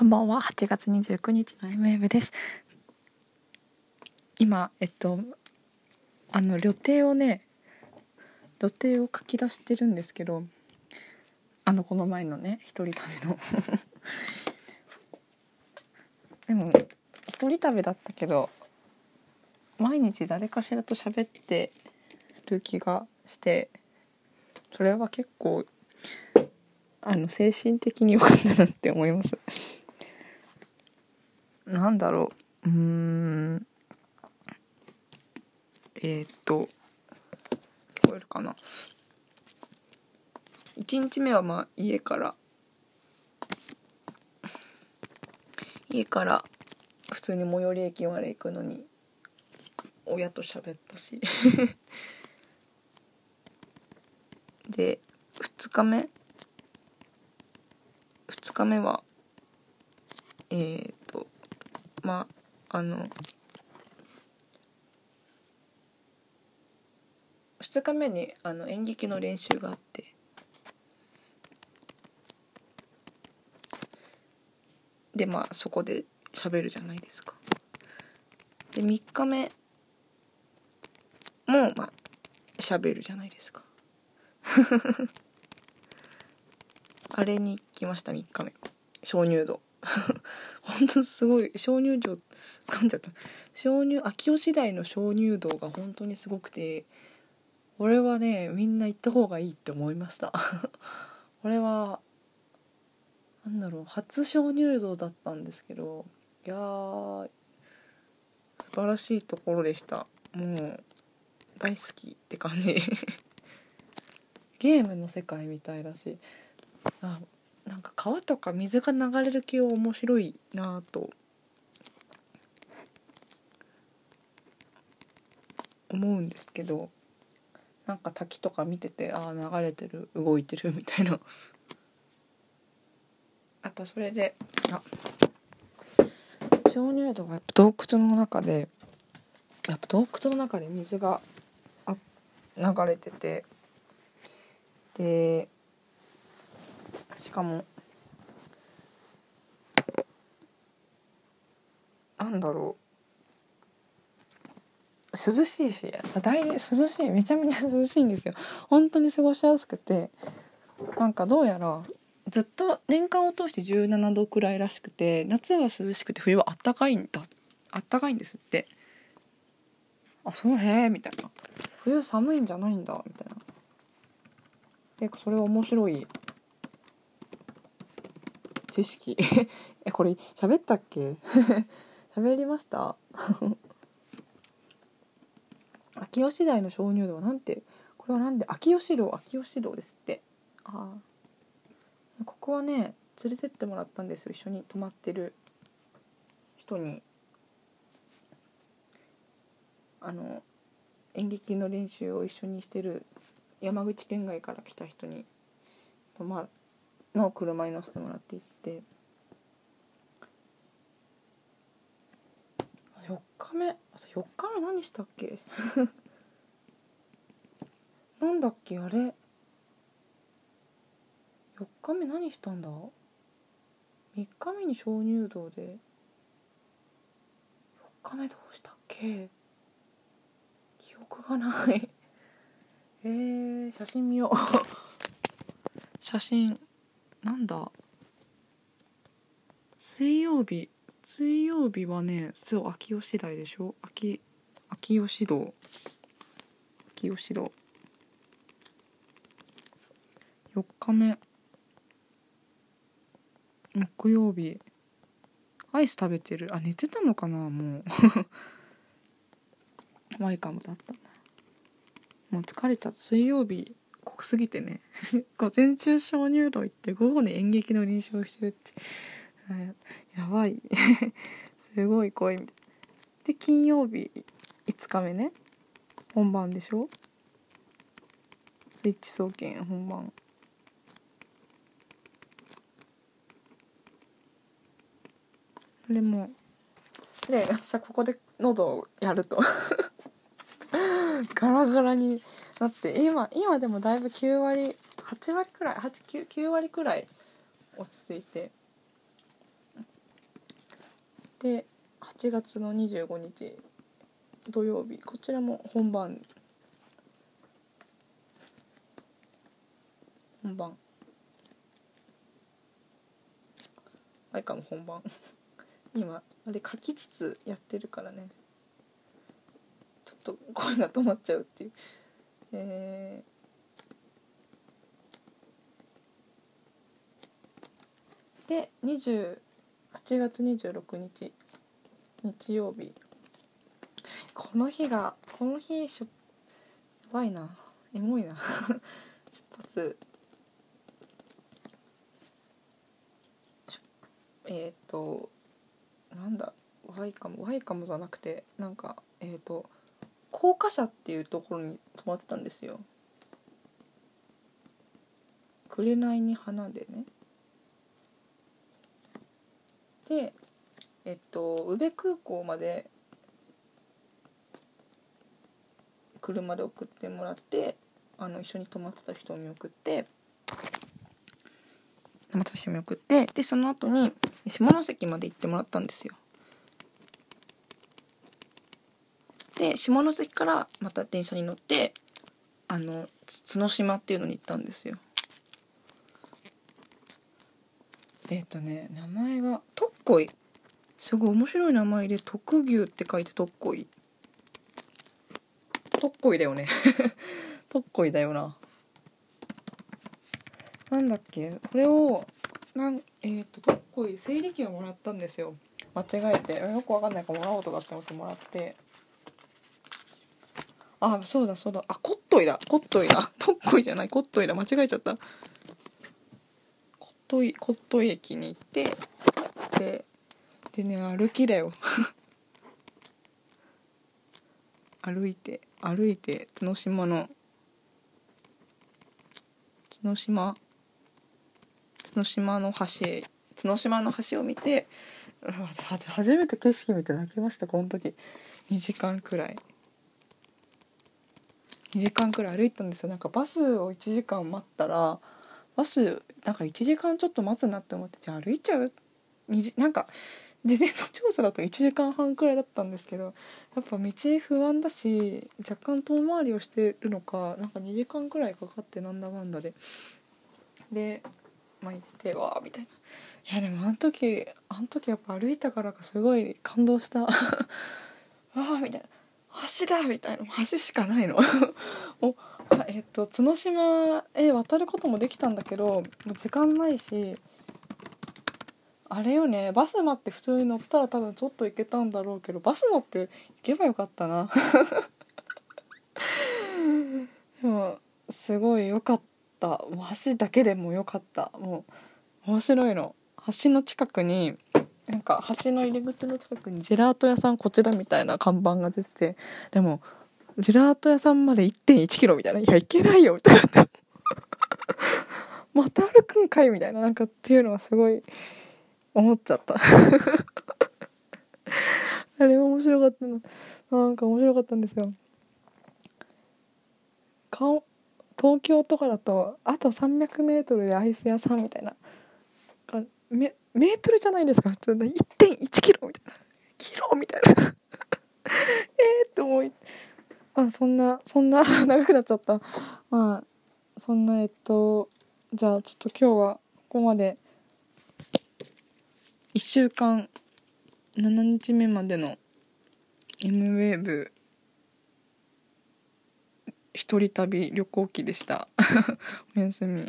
こんばんは。8月29日の MF です。今えっとあの旅程をね予定を書き出してるんですけどあのこの前のね一人旅の。でも一人旅だったけど毎日誰かしらと喋ってる気がしてそれは結構あの精神的に良かったなって思います。なんだろう。うん。えー、っと。聞こえるかな。1日目はまあ家から。家から普通に最寄り駅まで行くのに親と喋ったし。で2日目？2日目はえー、っまああの2日目にあの演劇の練習があって。でまあそこで喋るじゃないですか。で3日目もまあ喋るじゃないですか。あれに来ました3日目。鍾乳洞。本当すごい鍾乳洞噛んじゃった。鍾乳秋吉台の鍾乳洞が本当にすごくて俺はねみんな行った方がいいって思いました。俺はなんだろう初鍾乳洞だったんですけどいやー素晴らしいところでした。もう大好きって感じ。ゲームの世界みたいだし。あなんか川とか水が流れる系は面白いなと思うんですけどなんか滝とか見ててああ流れてる動いてるみたいな。やっぱそれであ鍾乳洞はやっぱ洞窟の中でやっぱ洞窟の中で水があ流れてて。でしかもなんだろう。涼しいし大事涼しいめちゃめちゃ涼しいんですよ。本当に過ごしやすくて。なんかどうやらずっと年間を通して17度くらいらしくて夏は涼しくて冬はあったかいんだあったかいんですって。あそうへえみたいな。冬寒いんじゃないんだみたいな。結構それは面白い知識。えこれ喋ったっけ？喋りました？秋吉台の鍾乳洞なんて？これはなんで？秋吉洞秋吉洞ですって。ああここはね連れてってもらったんですよ。一緒に泊まってる人に。あの演劇の練習を一緒にしてる山口県外から来た人に泊まの車に乗せてもらって行って。4日目4日目何したっけ？なんだっけあれ？4日目何したんだ？3日目に鍾乳洞で。4日目どうしたっけ？記憶がない。えー、写真見よう。写真。なんだ？水曜日。水曜日はねそう秋吉台でしょ？秋秋吉堂。秋吉堂。4日目。木曜日。アイス食べてる。あ寝てたのかな？もう。ワイカムだったもう疲れちゃった。水曜日濃すぎてね。午前中鍾乳洞行って午後に演劇の練習をしてるって。やばい。すごい濃いで金曜日5日目ね。本番でしょ。スイッチ総研本番。それもでさここで喉をやると。ガラガラになって今今でもだいぶ9割8割くらい 9, 9割くらい落ち着いて。で8月の25日土曜日こちらも本番。本番。あれかも本番。今あれ書きつつやってるからね。ちょっと声が止まっちゃうっていう。えー、で28月26日日曜日。この日がこの日しょやばいな。エモいな。出発えっ、ー、となんだワイカム。ワイカムじゃなくてなんかえっ、ー、と高架車っていうところに泊まってたんですよ。紅に花でね。でえっと宇部空港まで車で送ってもらってあの一緒に泊まってた人を見送って泊まってた人を見送ってでその後に下関まで行ってもらったんですよ。で下関からまた電車に乗ってあの角島っていうのに行ったんですよ。えっ、ー、とね名前が特恋すごい面白い名前で特牛って書いて特恋特恋だよね。特恋だよな。なんだっけ？これをなんえっ、ー、と特恋整理券をもらったんですよ。間違えて。よくわかんないからもらおうとかって思ってもらって。あそうだそうだ。あコットイだ。コットイだ。特恋じゃない。コットイだ。間違えちゃった。コットイコットイ駅に行ってででね歩きだよ。歩いて歩いて角島の角島角島の橋角島の橋を見て初めて景色見て泣きましたこの時。2時間くらい。2時間くらい歩いたんですよ。なんかバスを1時間待ったらバスなんか1時間ちょっと待つなって思ってじゃあ歩いちゃう？なんか事前の調査だと1時間半くらいだったんですけどやっぱ道不安だし若干遠回りをしてるのかなんか2時間くらいかかってなんだかんだで。でまあ行ってわあみたいな。いやでもあの時あの時やっぱ歩いたからかすごい感動した。わあみたいな。橋だみたいな橋しかないの。おえっと角島へ渡ることもできたんだけどもう時間ないしあれよねバス待って普通に乗ったら多分ちょっと行けたんだろうけどバス乗って行けばよかったな。でもすごい良かった。橋だけでも良かった。もう面白いの。橋の近くになんか橋の入り口の近くにジェラート屋さんこちらみたいな看板が出ててでもジェラート屋さんまで1 1キロみたいな。いや行けないよみたいな。また歩くんかいみたいな。なんかっていうのはすごい思っちゃった。あれ面白かったな。なんか面白かったんですよ。顔東京とかだとあと 300m でアイス屋さんみたいな。メメートルじゃないですか普通の。1.1キロみたいな。キロみたいな。ええって思いあそんなそんな 長くなっちゃった。まあそんなえっとじゃあちょっと今日はここまで。1週間7日目までの M ウェーブ。一人旅旅行記でした。おやすみ。